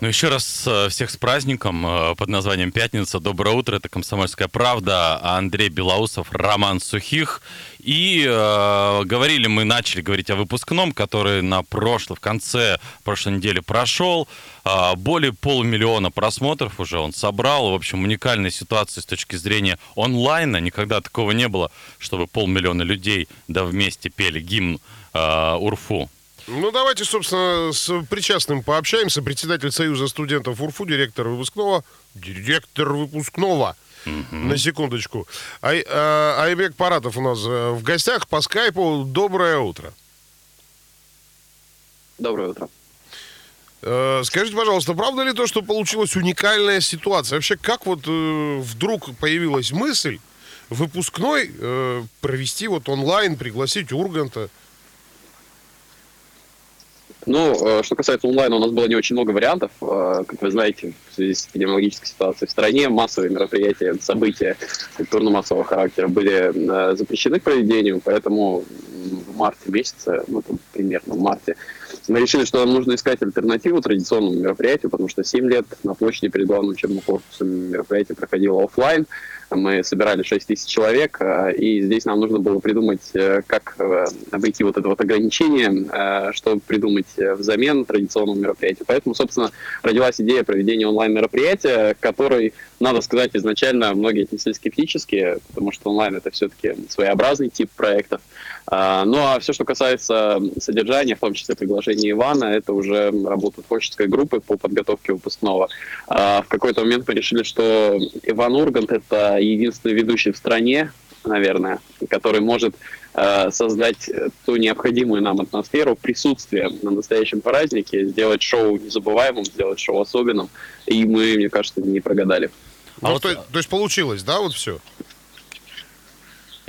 Ну, еще раз э, всех с праздником э, под названием «Пятница». Доброе утро, это «Комсомольская правда», Андрей Белоусов, Роман Сухих. И э, говорили мы, начали говорить о выпускном, который на прошлом, в конце прошлой недели прошел. Э, более полумиллиона просмотров уже он собрал. В общем, уникальная ситуация с точки зрения онлайна. Никогда такого не было, чтобы полмиллиона людей да вместе пели гимн э, Урфу. Ну, давайте, собственно, с причастным пообщаемся. Председатель Союза студентов УРФУ, директор выпускного. Директор выпускного. Угу. На секундочку. Ай, а, Айбек Паратов у нас э, в гостях по скайпу. Доброе утро. Доброе утро. Э, скажите, пожалуйста, правда ли то, что получилась уникальная ситуация? Вообще, как вот э, вдруг появилась мысль выпускной э, провести вот онлайн, пригласить Урганта? Ну, э, что касается онлайна, у нас было не очень много вариантов. Э, как вы знаете, в связи с эпидемиологической ситуацией в стране, массовые мероприятия, события культурно-массового характера были э, запрещены к проведению, поэтому марте месяце, ну, там, примерно в марте, мы решили, что нам нужно искать альтернативу традиционному мероприятию, потому что 7 лет на площади перед главным учебным корпусом мероприятие проходило офлайн. Мы собирали 6 тысяч человек, э, и здесь нам нужно было придумать, э, как э, обойти вот это вот ограничение, чтобы придумать взамен традиционному мероприятию. Поэтому, собственно, родилась идея проведения онлайн-мероприятия, который, надо сказать, изначально многие отнеслись скептически, потому что онлайн это все-таки своеобразный тип проектов. Ну а все, что касается содержания, в том числе приглашения Ивана, это уже работа творческой группы по подготовке выпускного. В какой-то момент мы решили, что Иван Ургант — это единственный ведущий в стране, наверное, который может э, создать ту необходимую нам атмосферу присутствия на настоящем празднике, сделать шоу незабываемым, сделать шоу особенным. И мы, мне кажется, не прогадали. А ну, вот... то, то есть получилось, да, вот все?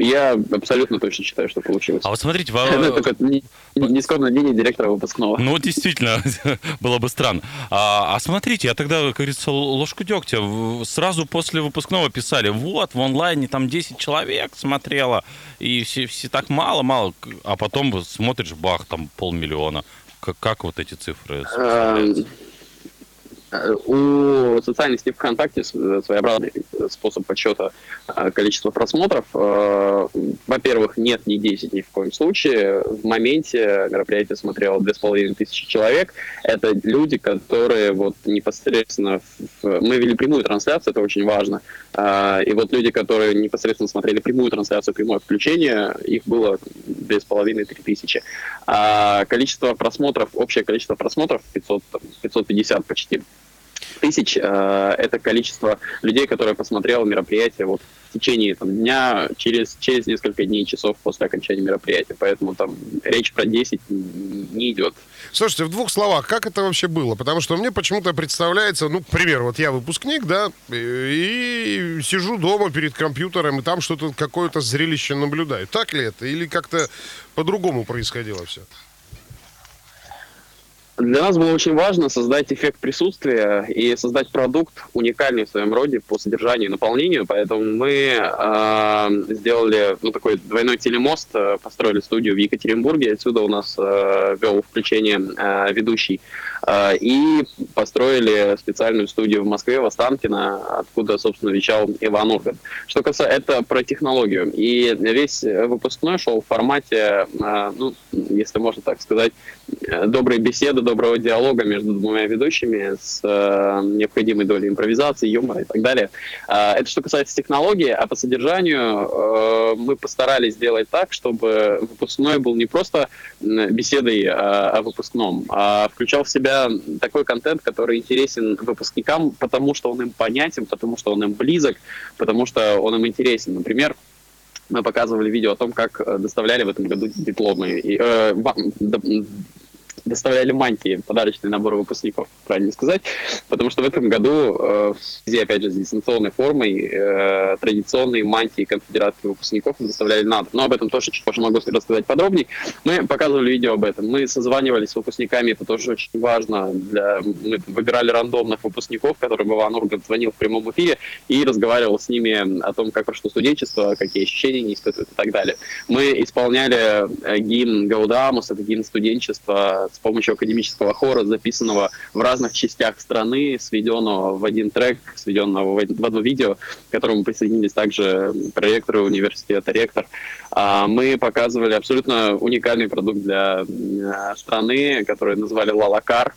Я абсолютно точно считаю, что получилось. А вот смотрите, во... это такое нескромное мнение директора выпускного. Ну, действительно, было бы странно. А, а смотрите, я тогда, как говорится, ложку дегтя сразу после выпускного писали, вот, в онлайне там 10 человек смотрело, и все, все так мало-мало, а потом смотришь, бах, там полмиллиона. Как, как вот эти цифры? У социальной сети ВКонтакте своеобразный способ подсчета э, количества просмотров. Э, во-первых, нет ни 10 ни в коем случае. В моменте мероприятие смотрело 2500 человек. Это люди, которые вот непосредственно... В... Мы вели прямую трансляцию, это очень важно. Э, и вот люди, которые непосредственно смотрели прямую трансляцию, прямое включение, их было 2500-3000. А количество просмотров, общее количество просмотров 500, 550 почти тысяч э, это количество людей, которые посмотрело мероприятие вот в течение там, дня, через, через несколько дней, часов после окончания мероприятия. Поэтому там речь про 10 не идет. Слушайте, в двух словах, как это вообще было? Потому что мне почему-то представляется, ну, к примеру, вот я выпускник, да, и сижу дома перед компьютером, и там что-то, какое-то зрелище наблюдаю. Так ли это? Или как-то по-другому происходило все? Для нас было очень важно создать эффект присутствия и создать продукт уникальный в своем роде по содержанию и наполнению, поэтому мы э, сделали ну, такой двойной телемост, э, построили студию в Екатеринбурге, отсюда у нас э, вел включение э, ведущий, и построили специальную студию в Москве, в Останкино, откуда, собственно, вещал Иван Ургант. Что касается, это про технологию, и весь выпускной шел в формате, э, ну, если можно так сказать, доброй беседы, доброго диалога между двумя ведущими с э, необходимой долей импровизации, юмора и так далее. Это что касается технологии, а по содержанию мы постарались сделать так, чтобы выпускной был не просто беседой о выпускном, а включал в себя такой контент, который интересен выпускникам, потому что он им понятен, потому что он им близок, потому что он им интересен. Например, мы показывали видео о том, как доставляли в этом году дипломы, и, э, доставляли мантии, подарочный набор выпускников, правильно сказать, потому что в этом году э, в связи, опять же, с дистанционной формой э, традиционные мантии конфедерации выпускников доставляли надо. Но об этом тоже чуть позже могу рассказать подробнее. Мы показывали видео об этом. Мы созванивались с выпускниками, это тоже очень важно. Для... Мы выбирали рандомных выпускников, которым Иван Ургант звонил в прямом эфире и разговаривал с ними о том, как прошло студенчество, какие ощущения они испытывают и так далее. Мы исполняли э, гимн Гаудамус, это гимн студенчества с помощью академического хора, записанного в разных частях страны, сведенного в один трек, сведенного в одно видео, к которому присоединились также проректоры университета, ректор. А, мы показывали абсолютно уникальный продукт для э, страны, который назвали «Лалакар»,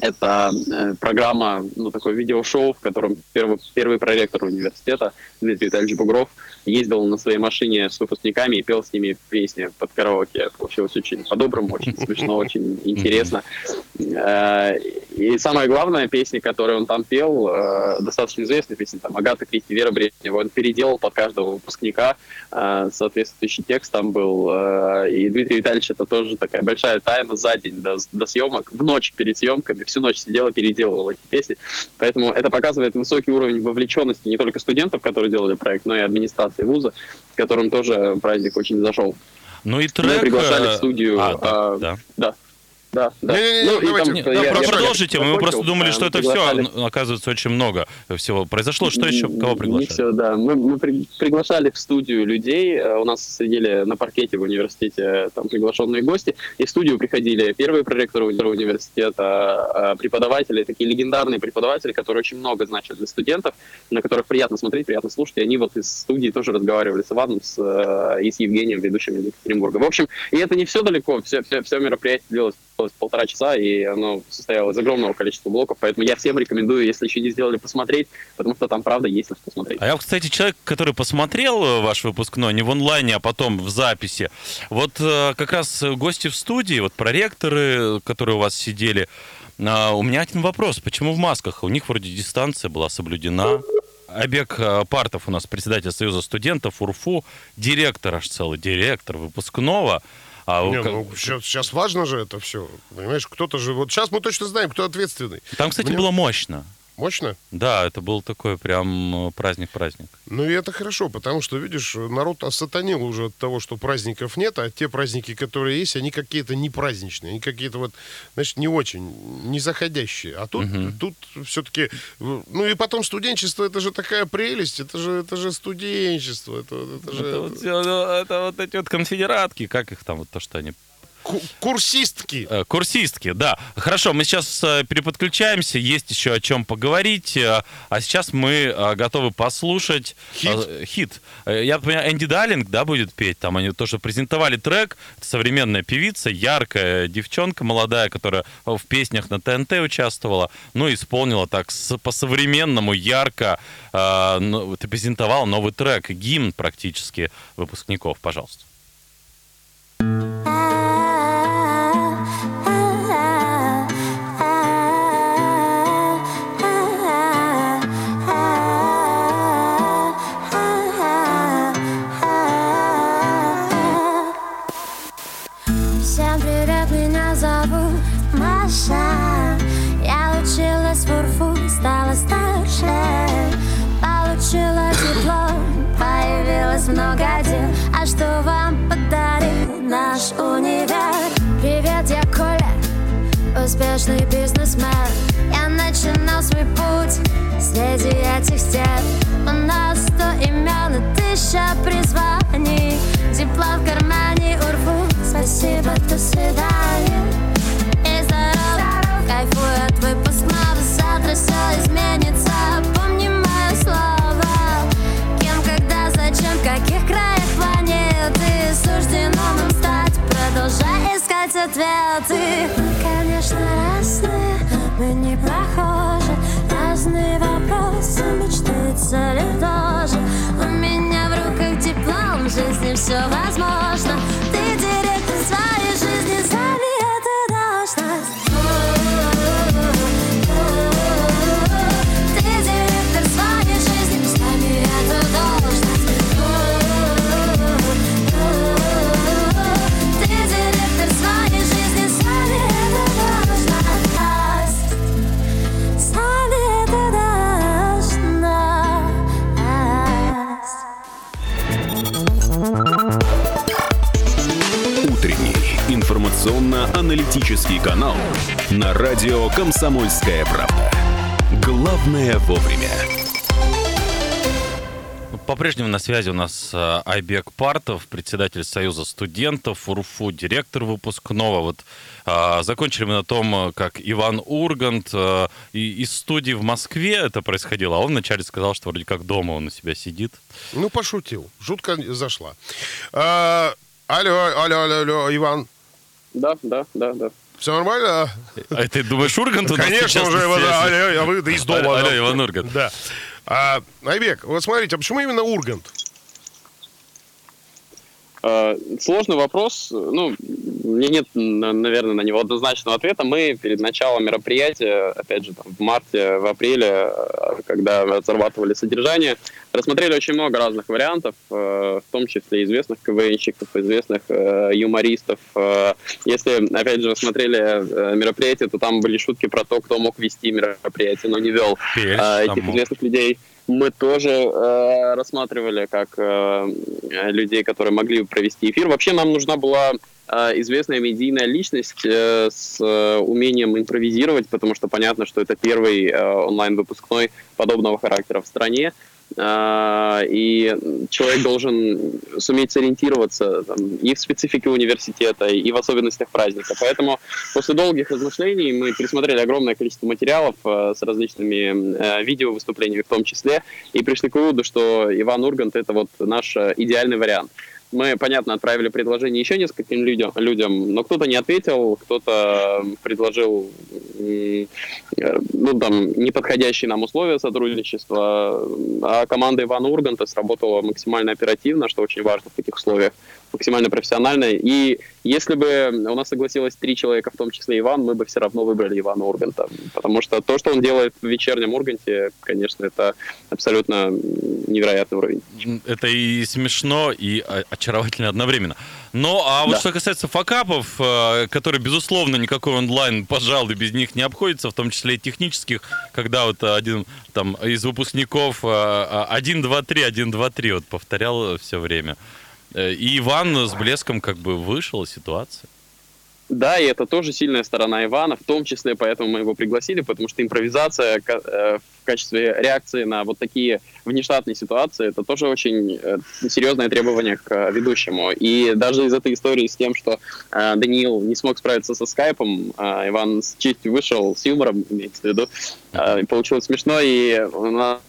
это э, программа, ну, такое видеошоу, в котором первый, первый проректор университета Дмитрий Витальевич Бугров ездил на своей машине с выпускниками и пел с ними песни под караоке. Получилось очень по-доброму, очень смешно, очень интересно. Э, и самая главная песня, которую он там пел, э, достаточно известная песня, там, Агата Кристи, Вера Брежнева, он переделал под каждого выпускника э, соответствующий текст там был. И Дмитрий Витальевич, это тоже такая большая тайна за день до, до съемок, в ночь перед съемками, всю ночь сидел и переделывал эти песни. Поэтому это показывает высокий уровень вовлеченности не только студентов, которые делали проект, но и администрации вуза, которым тоже праздник очень зашел. Ну и трек... Мы приглашали в студию... А, а, да. да. Да, да. Не-не-не, Ну, и давайте, там, не, я- я- продолжайте. я Продолжите, мы просто думали, что это приглашали- все, оказывается, очень много всего произошло. Что еще, кого Не приглашали? все, да. Мы, мы при- приглашали в студию людей. Э, У нас сидели на паркете в университете э, там приглашенные гости. И в студию приходили первые проректоры уни- университета, э, преподаватели, такие легендарные преподаватели, которые очень много значат для студентов, на которых приятно смотреть, приятно слушать. И они вот из студии тоже разговаривали с Иваном с, и с Евгением, ведущим из Екатеринбурга. В общем, и это не все далеко. Все, все, все мероприятие длилось длилось полтора часа, и оно состояло из огромного количества блоков, поэтому я всем рекомендую, если еще не сделали, посмотреть, потому что там, правда, есть на что смотреть. А я, кстати, человек, который посмотрел э, ваш выпускной не в онлайне, а потом в записи. Вот э, как раз гости в студии, вот проректоры, которые у вас сидели, а, у меня один вопрос. Почему в масках? У них вроде дистанция была соблюдена. Обег э, Партов у нас председатель Союза студентов УРФУ, директор аж целый, директор выпускного. А Не, ка- ну, сейчас, сейчас важно же это все. Понимаешь, кто-то же... Вот сейчас мы точно знаем, кто ответственный. Там, кстати, Мне- было мощно. Мощно? Да, это был такой прям э, праздник-праздник. Ну и это хорошо, потому что, видишь, народ осатанил уже от того, что праздников нет, а те праздники, которые есть, они какие-то не праздничные, они какие-то вот, значит, не очень, не заходящие. А тут, тут все-таки, ну и потом студенчество, это же такая прелесть, это же, это же студенчество, это, это же Это вот, э, это вот эти вот конфедератки, как их там, вот то, что они... ку- курсистки. Э, Курсистки, да. Хорошо, мы сейчас э, переподключаемся, есть еще о чем поговорить. э, А сейчас мы готовы послушать Хит? хит. Я понимаю, Энди Даллинг, да, будет петь. Там они тоже презентовали трек. Это современная певица, яркая девчонка молодая, которая в песнях на ТНТ участвовала. Ну, исполнила так по-современному, ярко. ну, вот и презентовала новый трек, гимн практически выпускников. Пожалуйста. Свой путь. Среди этих стен У нас сто имен и тысяча призваний. Диплом в кармане урву Спасибо, до свидания. И здоров, кайфую от выпускного. Завтра все изменится. Помни мое слово. Кем, когда, зачем, в каких краях планеты. Суждено нам стать. Продолжай искать ответы. Мы, конечно, разные. Мы не похожи Разные вопросы Мечты, цели тоже У меня в руках диплом жизни все возможно информационно-аналитический канал на радио «Комсомольская правда». Главное вовремя. По-прежнему на связи у нас э, Айбек Партов, председатель Союза студентов, УРФУ, директор выпускного. Вот э, закончили мы на том, э, как Иван Ургант э, и, из студии в Москве это происходило, а он вначале сказал, что вроде как дома он у себя сидит. Ну, пошутил. Жутко зашла. А, алло, алло, алло, алло, Иван. Да, да, да, да. Все нормально? А ты думаешь, Ургант у нас Конечно, уже, связи? алло, а вы да из дома. Алло, да. Иван Ургант. Да. А, Айбек, вот смотрите, а почему именно Ургант? Э, Сложный вопрос. Ну, мне нет, на- наверное, на него однозначного ответа. Мы перед началом мероприятия, опять же, там, в марте, в апреле, э, когда разрабатывали содержание, рассмотрели очень много разных вариантов, э, в том числе известных КВНщиков, известных э, юмористов. Если, опять же, смотрели мероприятие, то там были шутки про то, кто мог вести мероприятие, но не вел э, там этих мог. известных людей мы тоже э, рассматривали как э, людей, которые могли провести эфир. Вообще нам нужна была известная медийная личность э, с э, умением импровизировать, потому что понятно, что это первый э, онлайн-выпускной подобного характера в стране. Э, и человек должен суметь сориентироваться там, и в специфике университета, и в особенностях праздника. Поэтому после долгих размышлений мы пересмотрели огромное количество материалов с различными э, видео-выступлениями в том числе, и пришли к выводу, что Иван Ургант — это вот наш идеальный вариант. Мы, понятно, отправили предложение еще нескольким людям, людям но кто-то не ответил, кто-то предложил э, ну, там, неподходящие нам условия сотрудничества, а команда Ивана Урганта сработала максимально оперативно, что очень важно в таких условиях, максимально профессионально. И если бы у нас согласилось три человека, в том числе Иван, мы бы все равно выбрали Ивана Урганта. Потому что то, что он делает в вечернем Урганте, конечно, это абсолютно невероятный уровень. Это и смешно, и очаровательно одновременно. Ну, а вот Да. что касается факапов, э, которые, безусловно, никакой онлайн, пожалуй, без них не обходится, в том числе и технических, когда вот один там из выпускников э, э, 1, 2, 3, 1, 2, 3 вот повторял все время. Э, И Иван с блеском как бы вышел из ситуации. Да, и это тоже сильная сторона Ивана, в том числе поэтому мы его пригласили, потому что импровизация э, в качестве реакции на вот такие внештатные ситуации, это тоже очень э, серьезное требование к ведущему. И даже из этой истории с тем, что Даниил не смог справиться со скайпом, Иван честью вышел, с юмором, имеется в виду, получилось смешно, и у нас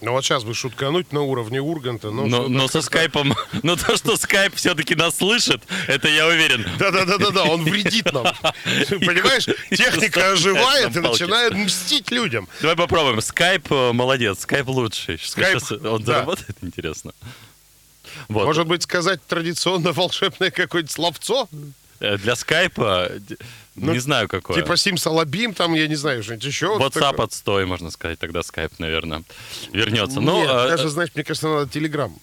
Ну вот сейчас бы шуткануть на уровне Урганта. Но, что-то но со скайпом, но то, что скайп все-таки нас слышит, это я уверен. Да-да-да-да, он вредит нам. Понимаешь, техника оживает и начинает мстить людям. Давай попробуем. Скайп э, молодец, скайп лучший. Скайп, он заработает, интересно. Вот. Может быть, сказать традиционно волшебное какое-нибудь словцо? Э, Для скайпа Ну, не знаю какое. Типа Симсалабим, там, я не знаю, что-нибудь еще. WhatsApp такое. отстой, можно сказать, тогда скайп, наверное, вернется. Ну, Нет, а, даже, знаешь, мне кажется, надо Телеграм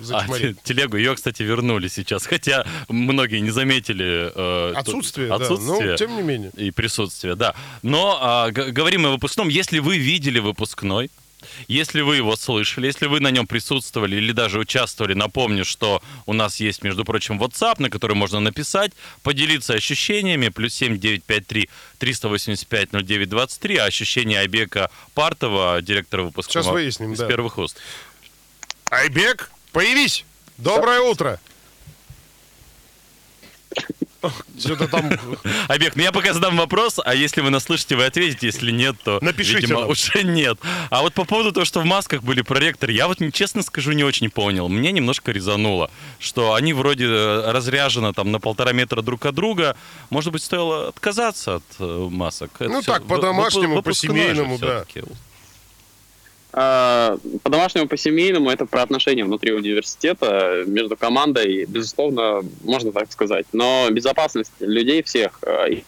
а, зачморить. телегу, ее, кстати, вернули сейчас, хотя многие не заметили э, Отсутствие, тут- да. отсутствие Ну, тем не менее. и присутствие, да. Но а, г- говорим о выпускном. Если вы видели выпускной, если вы его слышали, если вы на нем присутствовали или даже участвовали, напомню, что у нас есть, между прочим, WhatsApp, на который можно написать, поделиться ощущениями, плюс 7953 385 0923, а ощущения Айбека Партова, директора выпускного, Сейчас выясним, из да. первых уст. Айбек, появись! Доброе утро! Что-то там... Айбек, ну я пока задам вопрос, а если вы нас слышите, вы ответите, если нет, то, Напишите видимо, нам. уже нет. А вот по поводу того, что в масках были проректоры, я вот, честно скажу, не очень понял. Мне немножко резануло, что они вроде э, разряжены там на полтора метра друг от друга. Может быть, стоило отказаться от э, масок? Это Ну всё так, по-домашнему, по-семейному, да. Всё-таки. А, По домашнему, по семейному это про отношения внутри университета между командой, безусловно, можно так сказать. Но безопасность людей всех, и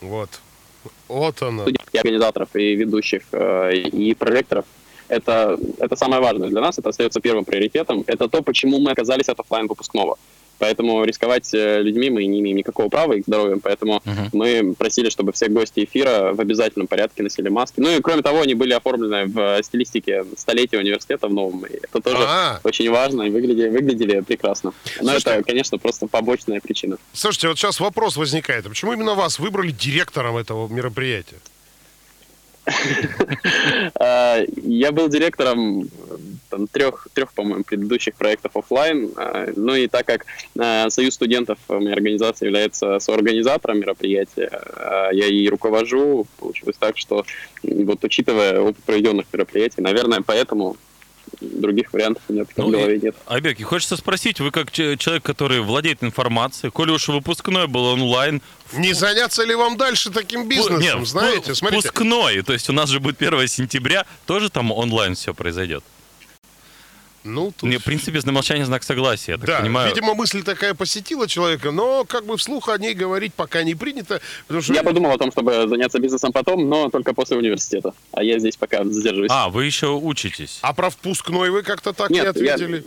Вот. Вот студентов, и организаторов, и ведущих, а, и проректоров, это, это самое важное для нас, это остается первым приоритетом. Это то, почему мы оказались от оффлайн выпускного. Поэтому рисковать э, людьми мы не имеем никакого права, их здоровьем. Поэтому мы просили, чтобы все гости эфира в обязательном порядке носили маски. Ну и кроме того, они были оформлены в стилистике столетия университета в новом. И это тоже А. очень важно и выглядели, выглядели прекрасно. Но Слушайте, это, конечно, просто побочная причина. Слушайте, вот сейчас вопрос возникает. А почему именно вас выбрали директором этого мероприятия? А, Я был директором там, трех, трех, по-моему, предыдущих проектов оффлайн. А, Ну и так как э, Союз студентов моей организации является соорганизатором мероприятия, а я и руковожу, получилось так, что вот учитывая опыт проведенных мероприятий, наверное, поэтому других вариантов у меня пока в Ну, голове и, нет. Айбек, и хочется спросить, вы как че- человек, который владеет информацией, коли уж выпускной был онлайн, Не заняться ли вам дальше таким бизнесом, нет, знаете? Смотрите, Впускной, то есть у нас же будет 1 сентября, тоже там онлайн все произойдет. Ну, тут... Мне, в принципе, на молчание знак согласия, я так Да, понимаю. видимо, мысль такая посетила человека, но как бы вслух о ней говорить пока не принято, потому что... Я подумал о том, чтобы заняться бизнесом потом, но только после университета. А я здесь пока задержусь. А, вы еще учитесь. А про впускной вы как-то так Нет, не я- ответили?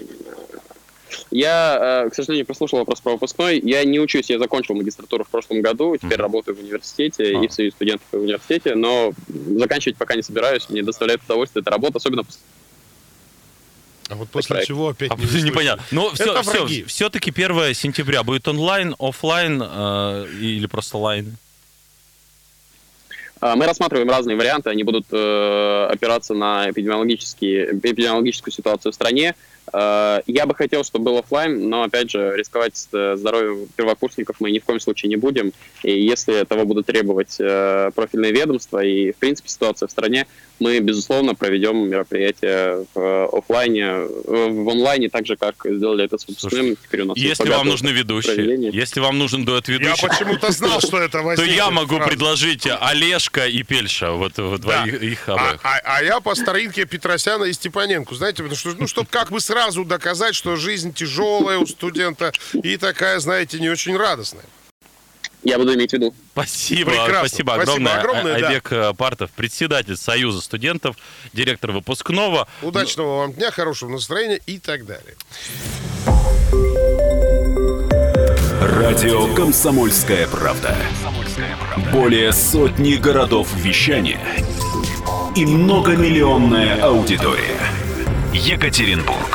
Я, э, к сожалению, прослушал вопрос про выпускной. Я не учусь, я закончил магистратуру в прошлом году, теперь работаю в университете А. и в Союзе студентов в университете, но заканчивать пока не собираюсь. Мне доставляет удовольствие эта работа, особенно после А вот после проект. чего опять А, не непонятно. Но все, Это все, враги. все-таки 1 сентября будет онлайн, офлайн э, или просто line? А, Мы рассматриваем разные варианты, они будут э, опираться на эпидемиологические, эпидемиологическую ситуацию в стране. Э, я бы хотел, чтобы был оффлайн, но, опять же, рисковать э, здоровьем первокурсников мы ни в коем случае не будем. И если этого будут требовать э, профильные ведомства и, в принципе, ситуация в стране, мы, безусловно, проведем мероприятие в оффлайне, э, в онлайне, так же, как сделали это с выпускным. Теперь у нас Если вам нужны ведущие, проведения. если вам нужен дуэт Я ведущих, почему-то знал, что это то возникнет. я могу предложить Олежка и Пельша, вот, их А, обоих. а- а я по старинке Петросяна и Степаненко, знаете, потому что, ну, чтобы как бы сразу доказать, что жизнь тяжелая у студента и такая, знаете, не очень радостная. Я буду иметь в виду. Спасибо, Прекрасно. спасибо Спасибо огромное. огромное, А- да. Айбек э, Партов, председатель Союза студентов, директор выпускного. Удачного вам дня, хорошего настроения и так далее. Радио «Комсомольская правда». Более сотни городов вещания и многомиллионная аудитория. Екатеринбург